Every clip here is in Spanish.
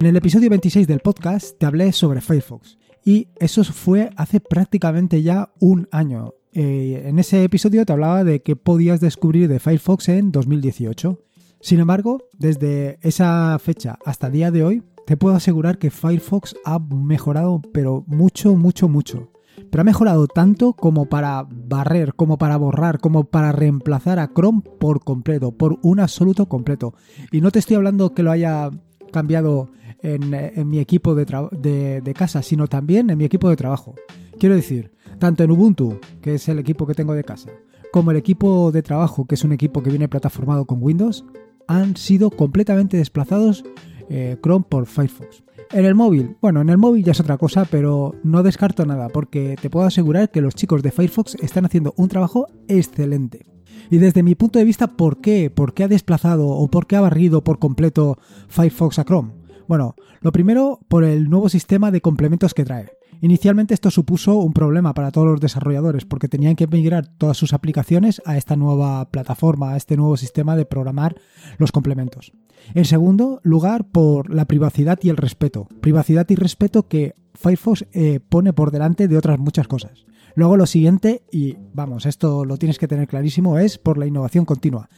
En el episodio 26 del podcast te hablé sobre Firefox y eso fue hace prácticamente ya un año. Eh, en ese episodio te hablaba de que podías descubrir de Firefox en 2018. Sin embargo, desde esa fecha hasta día de hoy, te puedo asegurar que Firefox ha mejorado, pero mucho, mucho, mucho. Pero ha mejorado tanto como para barrer, como para borrar, como para reemplazar a Chrome por completo, por un absoluto completo. Y no te estoy hablando que lo haya cambiado en, mi equipo de, casa, sino también en mi equipo de trabajo. Quiero decir, tanto en Ubuntu, que es el equipo que tengo de casa, como el equipo de trabajo, que es un equipo que viene plataformado con Windows, han sido completamente desplazados eh, Chrome por Firefox. En el móvil, bueno, en el móvil ya es otra cosa, pero no descarto nada, porque te puedo asegurar que los chicos de Firefox están haciendo un trabajo excelente. Y desde mi punto de vista, ¿por qué? ¿Por qué ha desplazado o por qué ha barrido por completo Firefox a Chrome? Bueno, lo primero por el nuevo sistema de complementos que trae. Inicialmente esto supuso un problema para todos los desarrolladores porque tenían que migrar todas sus aplicaciones a esta nueva plataforma, a este nuevo sistema de programar los complementos. En segundo lugar, por la privacidad y el respeto. Privacidad y respeto que Firefox eh, pone por delante de otras muchas cosas. Luego lo siguiente, y vamos, esto lo tienes que tener clarísimo, es por la innovación continua.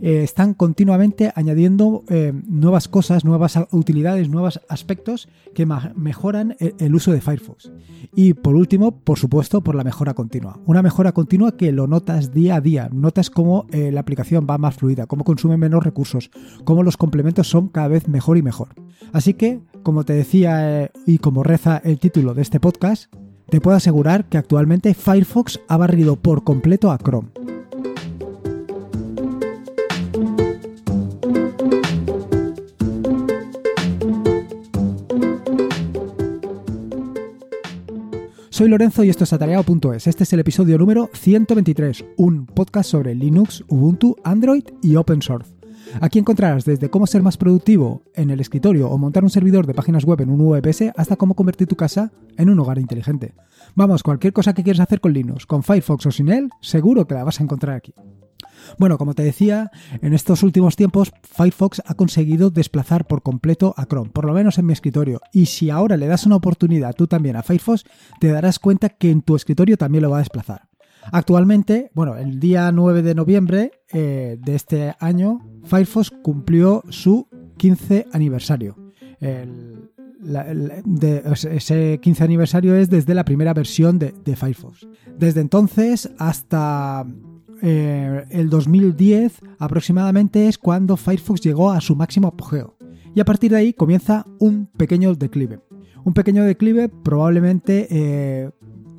Eh, están continuamente añadiendo eh, nuevas cosas, nuevas utilidades, nuevos aspectos que mejoran el, uso de Firefox. Y por último, por supuesto, por la mejora continua. Una mejora continua que lo notas día a día, notas cómo la aplicación va más fluida, cómo consume menos recursos, cómo los complementos son cada vez mejor y mejor. Así que, como te decía y como reza el título de este podcast, te puedo asegurar que actualmente Firefox ha barrido por completo a Chrome. Soy Lorenzo y esto es atareado.es. Este es el episodio número 123, un podcast sobre Linux, Ubuntu, Android y Open Source. Aquí encontrarás desde cómo ser más productivo en el escritorio o montar un servidor de páginas web en un VPS hasta cómo convertir tu casa en un hogar inteligente. Vamos, cualquier cosa que quieras hacer con Linux, con Firefox o sin él, seguro que la vas a encontrar aquí. Bueno, como te decía, en estos últimos tiempos Firefox ha conseguido desplazar por completo a Chrome, por lo menos en mi escritorio. Y si ahora le das una oportunidad tú también a Firefox, te darás cuenta que en tu escritorio también lo va a desplazar. Actualmente, bueno, el día 9 de noviembre eh, de este año, Firefox cumplió su 15 aniversario. ese 15 aniversario es desde la primera versión de Firefox. Desde entonces hasta eh, el 2010 aproximadamente es cuando Firefox llegó a su máximo apogeo. Y a partir de ahí comienza un pequeño declive. Un pequeño declive probablemente eh,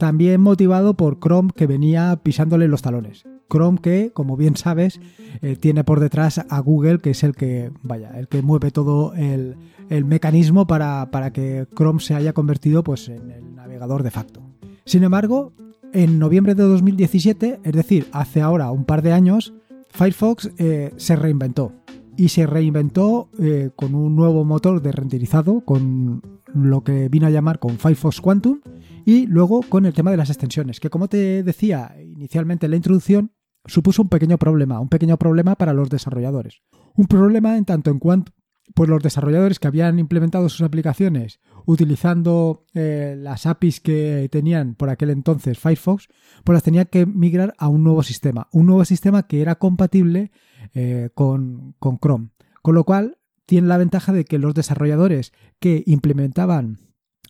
también motivado por Chrome que venía pisándole los talones. Chrome que, como bien sabes, eh, tiene por detrás a Google, que es el que, vaya, el que mueve todo el, mecanismo para, para, que Chrome se haya convertido pues, en el navegador de facto. Sin embargo, en noviembre de 2017, es decir, hace ahora un par de años, Firefox eh, se reinventó. Y se reinventó eh, con un nuevo motor de renderizado, con lo que vino a llamar con Firefox Quantum, y luego con el tema de las extensiones, que como te decía inicialmente en la introducción, supuso un pequeño problema, un pequeño problema para los desarrolladores. Un problema en tanto en cuanto pues los desarrolladores que habían implementado sus aplicaciones utilizando eh, las APIs que tenían por aquel entonces Firefox, pues las tenían que migrar a un nuevo sistema, un nuevo sistema que era compatible eh, con, con Chrome. Con lo cual tiene la ventaja de que los desarrolladores que implementaban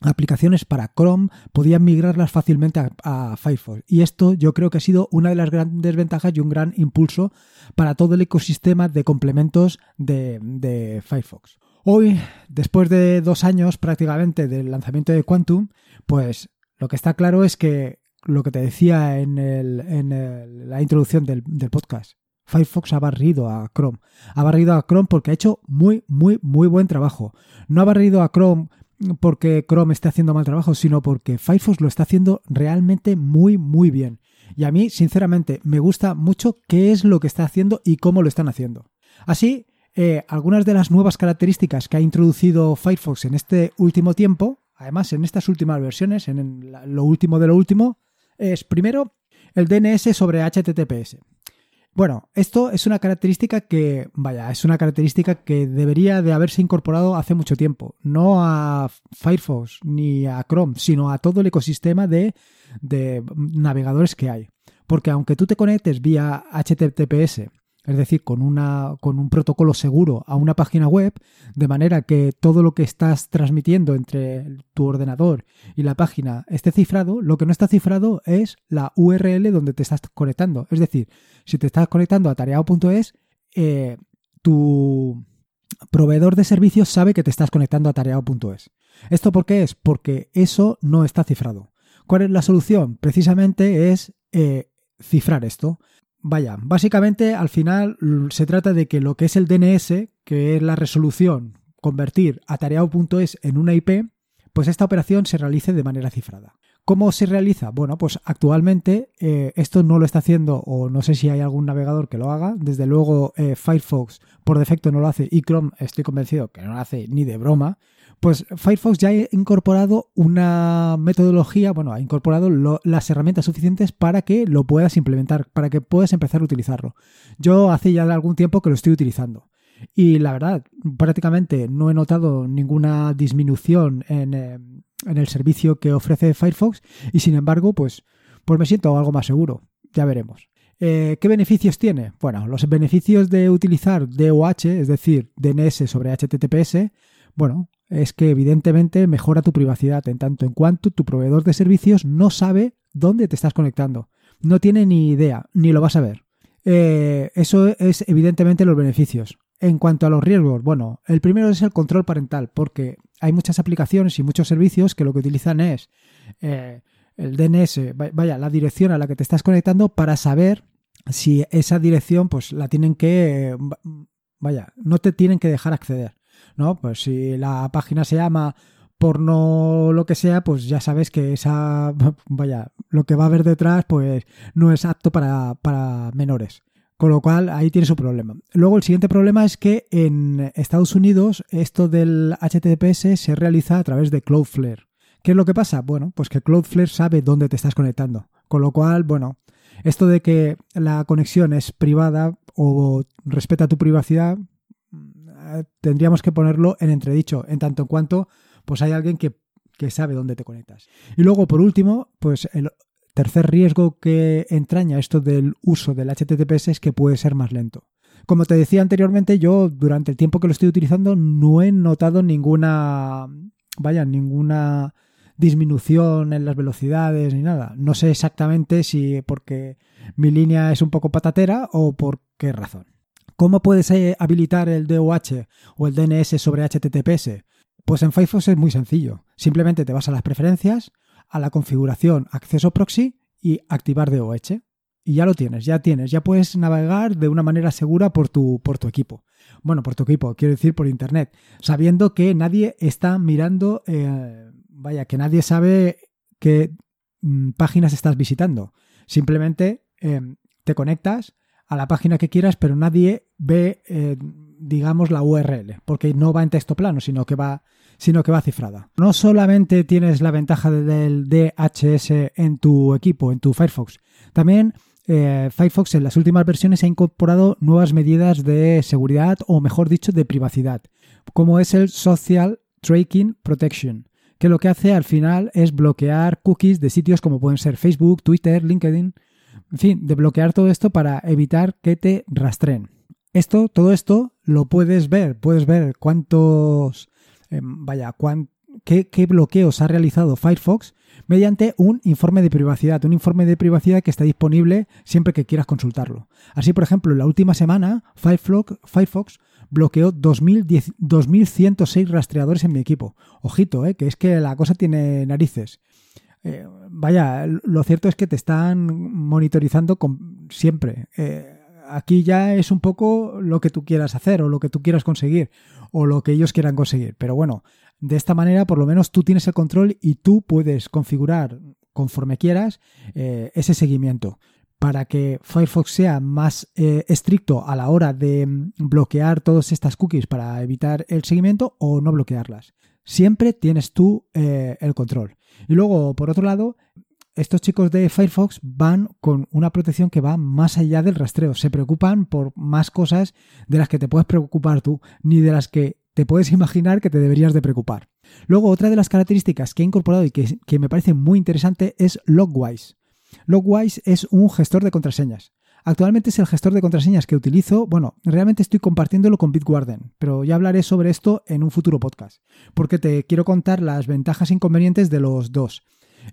aplicaciones para Chrome podían migrarlas fácilmente a, Firefox. Y esto yo creo que ha sido una de las grandes ventajas y un gran impulso para todo el ecosistema de complementos de, Firefox. Hoy, después de dos años prácticamente del lanzamiento de Quantum, pues lo que está claro es que lo que te decía en, la introducción del, del podcast, Firefox ha barrido a Chrome. Ha barrido a Chrome porque ha hecho muy, muy, muy buen trabajo. No ha barrido a Chrome porque Chrome esté haciendo mal trabajo, sino porque Firefox lo está haciendo realmente muy, muy bien. Y a mí, sinceramente, me gusta mucho qué es lo que está haciendo y cómo lo están haciendo. Así, eh, algunas de las nuevas características que ha introducido Firefox en este último tiempo, además en estas últimas versiones, en lo último de lo último, es primero el DNS sobre HTTPS. Bueno, esto es una característica que, vaya, es una característica que debería de haberse incorporado hace mucho tiempo. No a Firefox ni a Chrome, sino a todo el ecosistema de, de navegadores que hay. Porque aunque tú te conectes vía HTTPS es decir, con, una, con un protocolo seguro a una página web, de manera que todo lo que estás transmitiendo entre tu ordenador y la página esté cifrado, lo que no está cifrado es la URL donde te estás conectando. Es decir, si te estás conectando a tareao.es, eh, tu proveedor de servicios sabe que te estás conectando a tareao.es. ¿Esto por qué es? Porque eso no está cifrado. ¿Cuál es la solución? Precisamente es eh, cifrar esto. Vaya, básicamente al final se trata de que lo que es el DNS, que es la resolución, convertir a tareao.es en una IP, pues esta operación se realice de manera cifrada. ¿Cómo se realiza? Bueno, pues actualmente eh, esto no lo está haciendo o no sé si hay algún navegador que lo haga. Desde luego eh, Firefox por defecto no lo hace y Chrome estoy convencido que no lo hace ni de broma. Pues Firefox ya ha incorporado una metodología, bueno, ha incorporado las herramientas suficientes para que lo puedas implementar, para que puedas empezar a utilizarlo. Yo hace ya algún tiempo que lo estoy utilizando. Y la verdad, prácticamente no he notado ninguna disminución en, eh, el servicio que ofrece Firefox y sin embargo, pues, pues me siento algo más seguro. Ya veremos. Eh, ¿Qué beneficios tiene? Bueno, los beneficios de utilizar DOH, es decir, DNS sobre HTTPS, bueno, es que evidentemente mejora tu privacidad en tanto en cuanto tu proveedor de servicios no sabe dónde te estás conectando. No tiene ni idea, ni lo vas a ver. Eh, eso es evidentemente los beneficios. En cuanto a los riesgos, bueno, el primero es el control parental, porque hay muchas aplicaciones y muchos servicios que lo que utilizan es eh, el DNS, vaya, la dirección a la que te estás conectando para saber si esa dirección, pues la tienen que, vaya, no te tienen que dejar acceder. ¿No? Pues si la página se llama porno lo que sea, pues ya sabes que esa, vaya, lo que va a haber detrás, pues no es apto para, para menores. Con lo cual ahí tiene su problema. Luego el siguiente problema es que en Estados Unidos esto del HTTPS se realiza a través de Cloudflare. ¿Qué es lo que pasa? Bueno, pues que Cloudflare sabe dónde te estás conectando. Con lo cual, bueno, esto de que la conexión es privada o respeta tu privacidad, tendríamos que ponerlo en entredicho, en tanto en cuanto pues hay alguien que, sabe dónde te conectas. Y luego, por último, pues el tercer riesgo que entraña esto del uso del HTTPS es que puede ser más lento. Como te decía anteriormente, yo durante el tiempo que lo estoy utilizando no he notado ninguna, vaya, ninguna disminución en las velocidades ni nada. No sé exactamente si porque mi línea es un poco patatera o por qué razón. ¿Cómo puedes eh, habilitar el DOH o el DNS sobre HTTPS? Pues en Firefox es muy sencillo. Simplemente te vas a las preferencias, a la configuración acceso proxy y activar DOH. Y ya lo tienes, ya tienes, ya puedes navegar de una manera segura por tu, por tu equipo. Bueno, por tu equipo, quiero decir por internet, sabiendo que nadie está mirando, eh, vaya, que nadie sabe qué mm, páginas estás visitando. Simplemente eh, te conectas, a la página que quieras, pero nadie ve, eh, digamos, la URL, porque no va en texto plano, sino que va, sino que va cifrada. No solamente tienes la ventaja del DHS en tu equipo, en tu Firefox, también eh, Firefox en las últimas versiones ha incorporado nuevas medidas de seguridad o, mejor dicho, de privacidad, como es el Social Tracking Protection, que lo que hace al final es bloquear cookies de sitios como pueden ser Facebook, Twitter, LinkedIn, en fin, de bloquear todo esto para evitar que te rastreen. Esto, todo esto lo puedes ver, puedes ver cuántos, em, vaya, qué, qué bloqueos ha realizado Firefox mediante un informe de privacidad, un informe de privacidad que está disponible siempre que quieras consultarlo. Así, por ejemplo, la última semana, Firefox, Firefox bloqueó 2.106 rastreadores en mi equipo. Ojito, eh, que es que la cosa tiene narices. Eh, vaya, lo cierto es que te están monitorizando siempre. Eh, aquí ya es un poco lo que tú quieras hacer o lo que tú quieras conseguir o lo que ellos quieran conseguir. Pero bueno, de esta manera por lo menos tú tienes el control y tú puedes configurar conforme quieras eh, ese seguimiento para que Firefox sea más estricto a la hora de mm, bloquear todas estas cookies para evitar el seguimiento o no bloquearlas. Siempre tienes tú el control. Y luego, por otro lado, estos chicos de Firefox van con una protección que va más allá del rastreo. Se preocupan por más cosas de las que te puedes preocupar tú, ni de las que te puedes imaginar que te deberías de preocupar. Luego, otra de las características que he incorporado y que, que me parece muy interesante es Logwise. Logwise es un gestor de contraseñas. Actualmente es el gestor de contraseñas que utilizo. Bueno, realmente estoy compartiéndolo con Bitwarden, pero ya hablaré sobre esto en un futuro podcast, porque te quiero contar las ventajas e inconvenientes de los dos.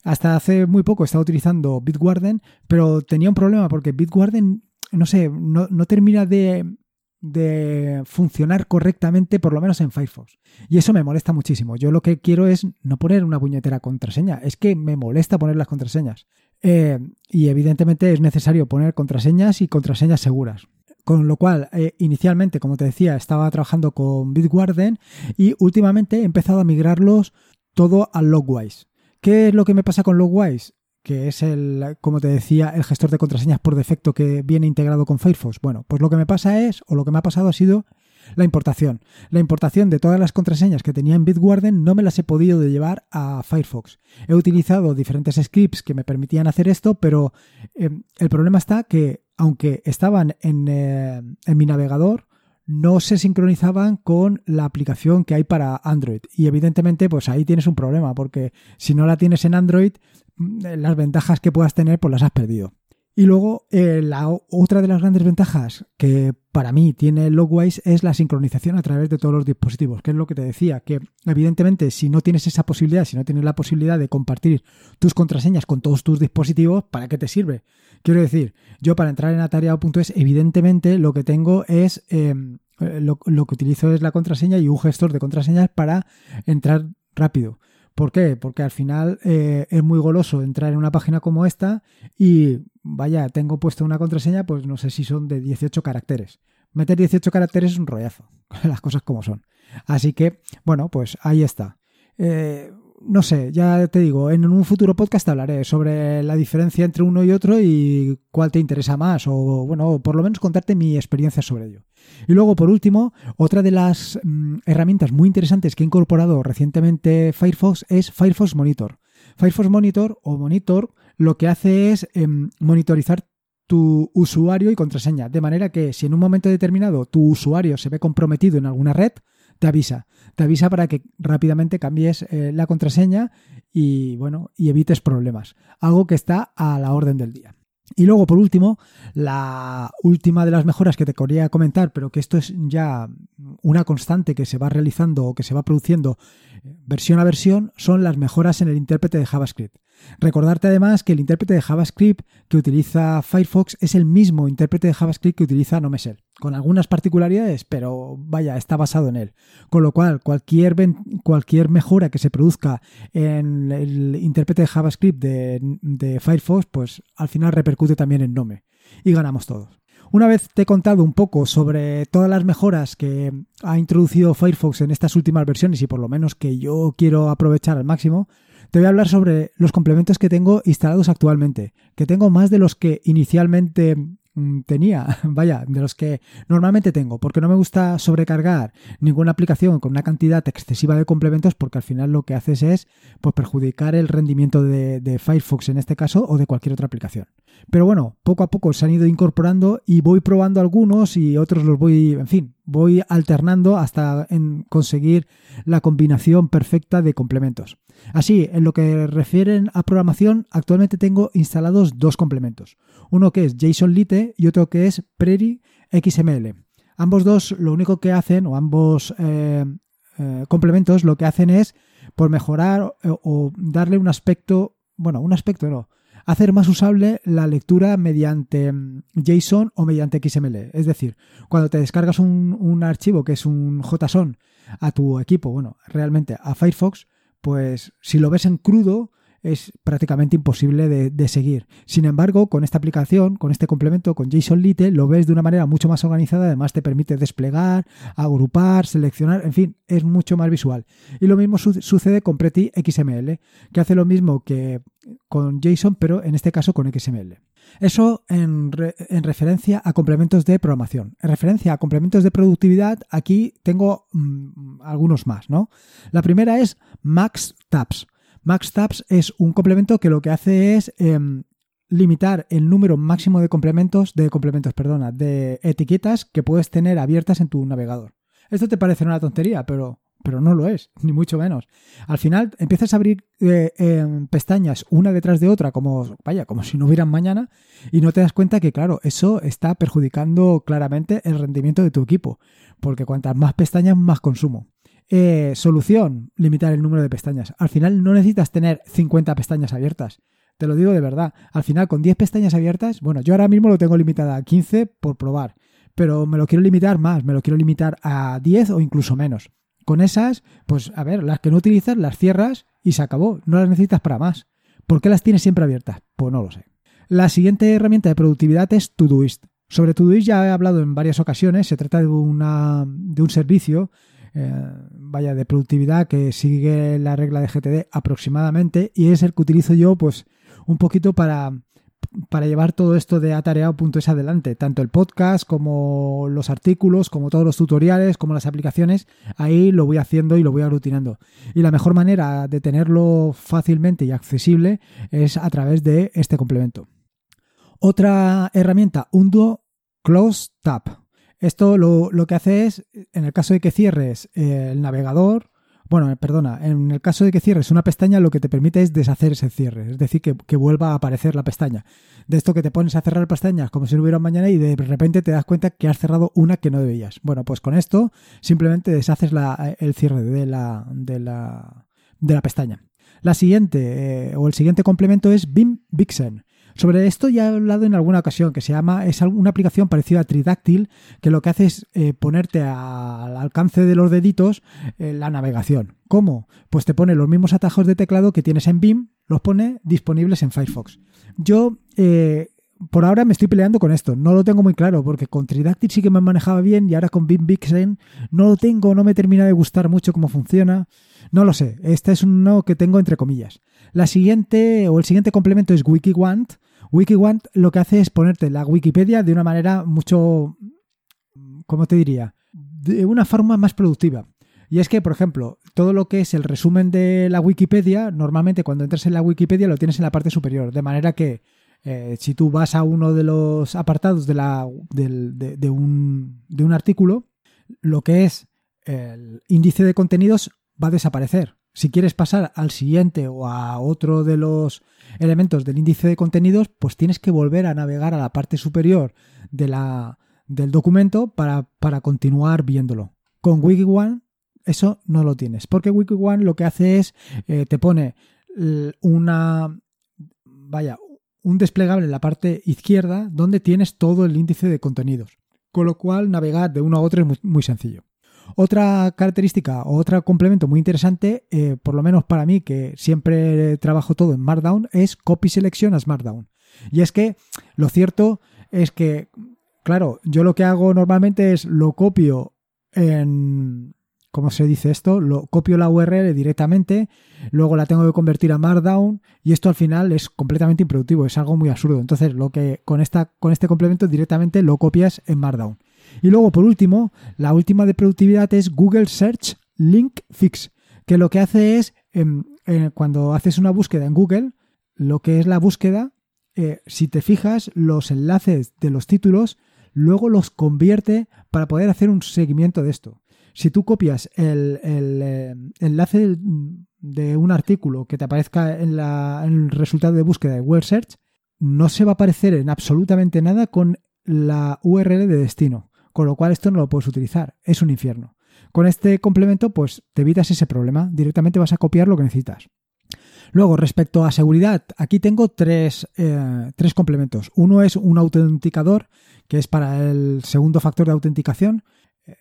Hasta hace muy poco estaba utilizando Bitwarden, pero tenía un problema porque Bitwarden, no sé, no, termina de, de funcionar correctamente, por lo menos en Firefox. Y eso me molesta muchísimo. Yo lo que quiero es no poner una puñetera contraseña, es que me molesta poner las contraseñas. Eh, y evidentemente es necesario poner contraseñas y contraseñas seguras. Con lo cual, eh, inicialmente, como te decía, estaba trabajando con Bitwarden y últimamente he empezado a migrarlos todo a Logwise. ¿Qué es lo que me pasa con Logwise? Que es el, como te decía, el gestor de contraseñas por defecto que viene integrado con Firefox. Bueno, pues lo que me pasa es, o lo que me ha pasado ha sido la importación. La importación de todas las contraseñas que tenía en Bitwarden no me las he podido llevar a Firefox. He utilizado diferentes scripts que me permitían hacer esto, pero eh, el problema está que aunque estaban en, eh, en mi navegador, no se sincronizaban con la aplicación que hay para Android. Y evidentemente, pues ahí tienes un problema, porque si no la tienes en Android, mm, las ventajas que puedas tener, pues las has perdido. Y luego, eh, la otra de las grandes ventajas que para mí tiene Logwise es la sincronización a través de todos los dispositivos, que es lo que te decía, que evidentemente si no tienes esa posibilidad, si no tienes la posibilidad de compartir tus contraseñas con todos tus dispositivos, ¿para qué te sirve? Quiero decir, yo para entrar en atareado.es, evidentemente lo que tengo es, em, lo, lo que utilizo es la contraseña y un gestor de contraseñas para entrar rápido. ¿Por qué? Porque al final eh, es muy goloso entrar en una página como esta y vaya, tengo puesto una contraseña, pues no sé si son de 18 caracteres. Meter 18 caracteres es un rollazo, las cosas como son. Así que, bueno, pues ahí está. Eh, no sé, ya te digo, en un futuro podcast hablaré sobre la diferencia entre uno y otro y cuál te interesa más, o bueno, por lo menos contarte mi experiencia sobre ello. Y luego, por último, otra de las mm, herramientas muy interesantes que ha incorporado recientemente Firefox es Firefox Monitor. Firefox Monitor o Monitor lo que hace es em, monitorizar tu usuario y contraseña, de manera que si en un momento determinado tu usuario se ve comprometido en alguna red, te avisa. Te avisa para que rápidamente cambies eh, la contraseña y bueno, y evites problemas. Algo que está a la orden del día. Y luego, por último, la última de las mejoras que te quería comentar, pero que esto es ya una constante que se va realizando o que se va produciendo versión a versión, son las mejoras en el intérprete de JavaScript. Recordarte además que el intérprete de JavaScript que utiliza Firefox es el mismo intérprete de JavaScript que utiliza NoMesel, con algunas particularidades, pero vaya, está basado en él. Con lo cual, cualquier, cualquier mejora que se produzca en el intérprete de JavaScript de, de Firefox, pues al final repercute también en Nome y ganamos todos. Una vez te he contado un poco sobre todas las mejoras que ha introducido Firefox en estas últimas versiones y por lo menos que yo quiero aprovechar al máximo, te voy a hablar sobre los complementos que tengo instalados actualmente, que tengo más de los que inicialmente mm, tenía, vaya, de los que normalmente tengo, porque no me gusta sobrecargar ninguna aplicación con una cantidad excesiva de complementos, porque al final lo que haces es pues, perjudicar el rendimiento de, de Firefox en este caso o de cualquier otra aplicación. Pero bueno, poco a poco se han ido incorporando y voy probando algunos y otros los voy, en fin, voy alternando hasta en conseguir la combinación perfecta de complementos. Así, en lo que refieren a programación, actualmente tengo instalados dos complementos. Uno que es JSON Lite y otro que es Prairie XML. Ambos dos lo único que hacen, o ambos eh, eh, complementos, lo que hacen es por mejorar o, o darle un aspecto, bueno, un aspecto no, hacer más usable la lectura mediante mm, JSON o mediante XML. Es decir, cuando te descargas un, archivo que es un JSON a tu equipo, bueno, realmente a Firefox, pues si lo ves en crudo, es prácticamente imposible de, seguir. Sin embargo, con esta aplicación, con este complemento, con JSON Lite, lo ves de una manera mucho más organizada, además te permite desplegar, agrupar, seleccionar, en fin, es mucho más visual. Y lo mismo sucede con Pretty XML, que hace lo mismo que con JSON, pero en este caso con XML. Eso en, referencia a complementos de programación. En referencia a complementos de productividad, aquí tengo mm, algunos más, ¿no? La primera es Max Tabs. MaxTabs es un complemento que lo que hace es em, limitar el número máximo de complementos, de complementos, perdona, de etiquetas que puedes tener abiertas en tu navegador. Esto te parece una tontería, pero, pero no lo es, ni mucho menos. Al final empiezas a abrir eh, em, pestañas una detrás de otra, como, vaya, como si no hubieran mañana, y no te das cuenta que, claro, eso está perjudicando claramente el rendimiento de tu equipo, porque cuantas más pestañas, más consumo. Eh, solución, limitar el número de pestañas. Al final no necesitas tener 50 pestañas abiertas. Te lo digo de verdad. Al final, con 10 pestañas abiertas, bueno, yo ahora mismo lo tengo limitada a 15 por probar, pero me lo quiero limitar más, me lo quiero limitar a 10 o incluso menos. Con esas, pues a ver, las que no utilizas las cierras y se acabó. No las necesitas para más. ¿Por qué las tienes siempre abiertas? Pues no lo sé. La siguiente herramienta de productividad es Todoist. Sobre Todoist ya he hablado en varias ocasiones. Se trata de, una, de un servicio eh, vaya, de productividad que sigue la regla de GTD aproximadamente y es el que utilizo yo pues un poquito para, para llevar todo esto de atareado.es adelante, tanto el podcast como los artículos, como todos los tutoriales, como las aplicaciones, ahí lo voy haciendo y lo voy aglutinando. Y la mejor manera de tenerlo fácilmente y accesible es a través de este complemento. Otra herramienta, Undo Close Tab. Esto lo, que hace es, en el caso de que cierres eh, el navegador, bueno, perdona, en el caso de que cierres una pestaña, lo que te permite es deshacer ese cierre, es decir, que, vuelva a aparecer la pestaña. De esto que te pones a cerrar pestañas como si no hubiera mañana y de repente te das cuenta que has cerrado una que no debías. Bueno, pues con esto simplemente deshaces el cierre de la, de la, de la pestaña. La siguiente, eh, o el siguiente complemento es BIM Vixen. Sobre esto ya he hablado en alguna ocasión, que se llama, es una aplicación parecida a Tridáctil, que lo que hace es eh, ponerte al alcance de los deditos eh, la navegación. ¿Cómo? Pues te pone los mismos atajos de teclado que tienes en BIM, los pone disponibles en Firefox. Yo eh, por ahora me estoy peleando con esto. No lo tengo muy claro porque con Tridáctil sí que me manejaba bien y ahora con BIM Vixen no lo tengo, no me termina de gustar mucho cómo funciona. No lo sé. Este es uno que tengo entre comillas. La siguiente o el siguiente complemento es WikiWant. WikiWant lo que hace es ponerte la Wikipedia de una manera mucho, ¿cómo te diría? De una forma más productiva. Y es que, por ejemplo, todo lo que es el resumen de la Wikipedia, normalmente cuando entras en la Wikipedia lo tienes en la parte superior, de manera que eh, si tú vas a uno de los apartados de, la, de, un, de un artículo, lo que es el índice de contenidos va a desaparecer. Si quieres pasar al siguiente o a otro de los elementos del índice de contenidos, pues tienes que volver a navegar a la parte superior del documento para, para continuar viéndolo. Con WikiOne eso no lo tienes, porque WikiOne lo que hace es, eh, te pone una, vaya, un desplegable en la parte izquierda donde tienes todo el índice de contenidos. Con lo cual navegar de uno a otro es muy sencillo. Otra característica o otro complemento muy interesante, eh, por lo menos para mí, que siempre trabajo todo en Markdown, es Copy Selection as Markdown. Y es que lo cierto es que, claro, yo lo que hago normalmente es lo copio en, ¿cómo se dice esto? Lo copio la URL directamente, luego la tengo que convertir a Markdown y esto al final es completamente improductivo, es algo muy absurdo. Entonces, lo que con esta con este complemento directamente lo copias en Markdown. Y luego, por último, la última de productividad es Google Search Link Fix, que lo que hace es, em, eh, cuando haces una búsqueda en Google, lo que es la búsqueda, eh, si te fijas, los enlaces de los títulos, luego los convierte para poder hacer un seguimiento de esto. Si tú copias el, eh, enlace de un artículo que te aparezca en, en, el resultado de búsqueda de Google Search, no se va a aparecer en absolutamente nada con la URL de destino con lo cual esto no lo puedes utilizar, es un infierno. Con este complemento, pues te evitas ese problema, directamente vas a copiar lo que necesitas. Luego, respecto a seguridad, aquí tengo tres, eh, tres complementos. Uno es un autenticador, que es para el segundo factor de autenticación.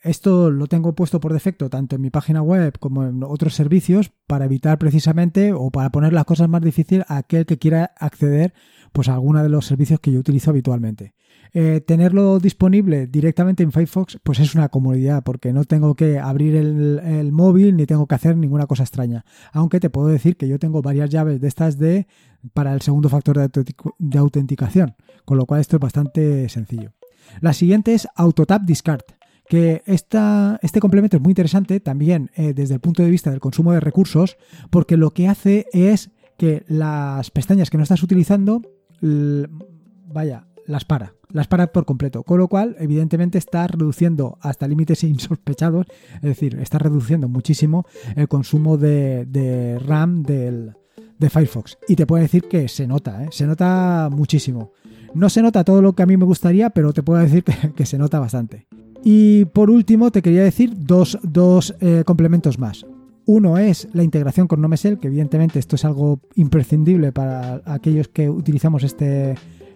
Esto lo tengo puesto por defecto tanto en mi página web como en otros servicios para evitar precisamente o para poner las cosas más difíciles a aquel que quiera acceder pues, a alguno de los servicios que yo utilizo habitualmente. Eh, tenerlo disponible directamente en Firefox, pues es una comodidad, porque no tengo que abrir el, móvil ni tengo que hacer ninguna cosa extraña. Aunque te puedo decir que yo tengo varias llaves de estas de para el segundo factor de, autenticación, con lo cual esto es bastante sencillo. La siguiente es AutoTap Discard que esta, este complemento es muy interesante también eh, desde el punto de vista del consumo de recursos, porque lo que hace es que las pestañas que no estás utilizando, vaya, las para, las para por completo. Con lo cual, evidentemente, está reduciendo hasta límites insospechados, es decir, está reduciendo muchísimo el consumo de, RAM del, de Firefox. Y te puedo decir que se nota, ¿eh? se nota muchísimo. No se nota todo lo que a mí me gustaría, pero te puedo decir que se nota bastante. Y por último, te quería decir dos, eh, complementos más. Uno es la integración con NoMesel, que evidentemente esto es algo imprescindible para aquellos que utilizamos este,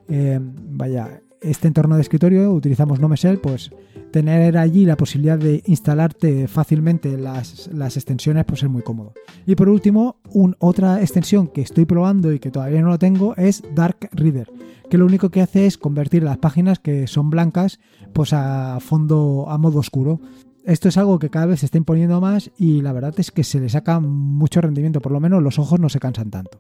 eh, vaya, este entorno de escritorio, utilizamos NoMesel, pues tener allí la posibilidad de instalarte fácilmente las, extensiones pues es muy cómodo. Y por último, otra extensión que estoy probando y que todavía no lo tengo es Dark Reader, que lo único que hace es convertir las páginas que son blancas pues a fondo, a modo oscuro. Esto es algo que cada vez se está imponiendo más y la verdad es que se le saca mucho rendimiento, por lo menos los ojos no se cansan tanto.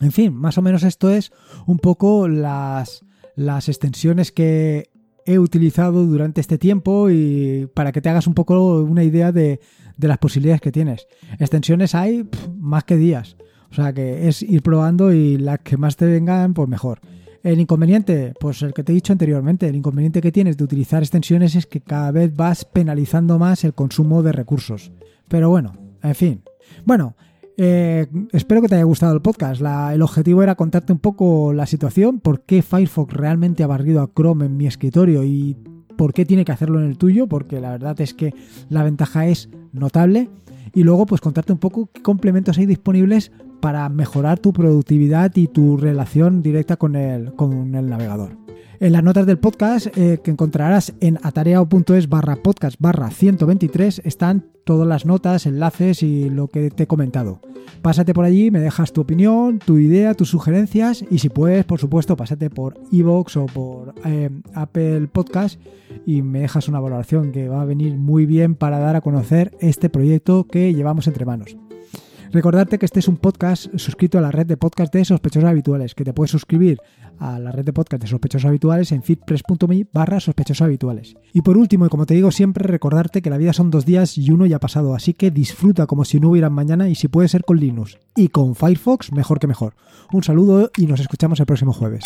En fin, más o menos esto es un poco las, las extensiones que he utilizado durante este tiempo y para que te hagas un poco una idea de, las posibilidades que tienes. Extensiones hay más que días. O sea que es ir probando y las que más te vengan, pues mejor. El inconveniente, pues el que te he dicho anteriormente, el inconveniente que tienes de utilizar extensiones es que cada vez vas penalizando más el consumo de recursos. Pero bueno, en fin. Bueno, eh, espero que te haya gustado el podcast. el objetivo era contarte un poco la situación, por qué Firefox realmente ha barrido a Chrome en mi escritorio y por qué tiene que hacerlo en el tuyo, porque la verdad es que la ventaja es notable. Y luego, pues contarte un poco qué complementos hay disponibles para mejorar tu productividad y tu relación directa con el, con el navegador. En las notas del podcast eh, que encontrarás en atareao.es barra podcast barra 123 están todas las notas, enlaces y lo que te he comentado. Pásate por allí, me dejas tu opinión, tu idea, tus sugerencias y si puedes, por supuesto, pásate por iVoox o por eh, Apple Podcast y me dejas una valoración que va a venir muy bien para dar a conocer este proyecto que llevamos entre manos. Recordarte que este es un podcast suscrito a la red de podcast de sospechosos habituales, que te puedes suscribir a la red de podcast de sospechosos habituales en fitpress.me barra sospechosos habituales. Y por último, y como te digo siempre, recordarte que la vida son dos días y uno ya ha pasado, así que disfruta como si no hubieran mañana y si puede ser con Linux. Y con Firefox, mejor que mejor. Un saludo y nos escuchamos el próximo jueves.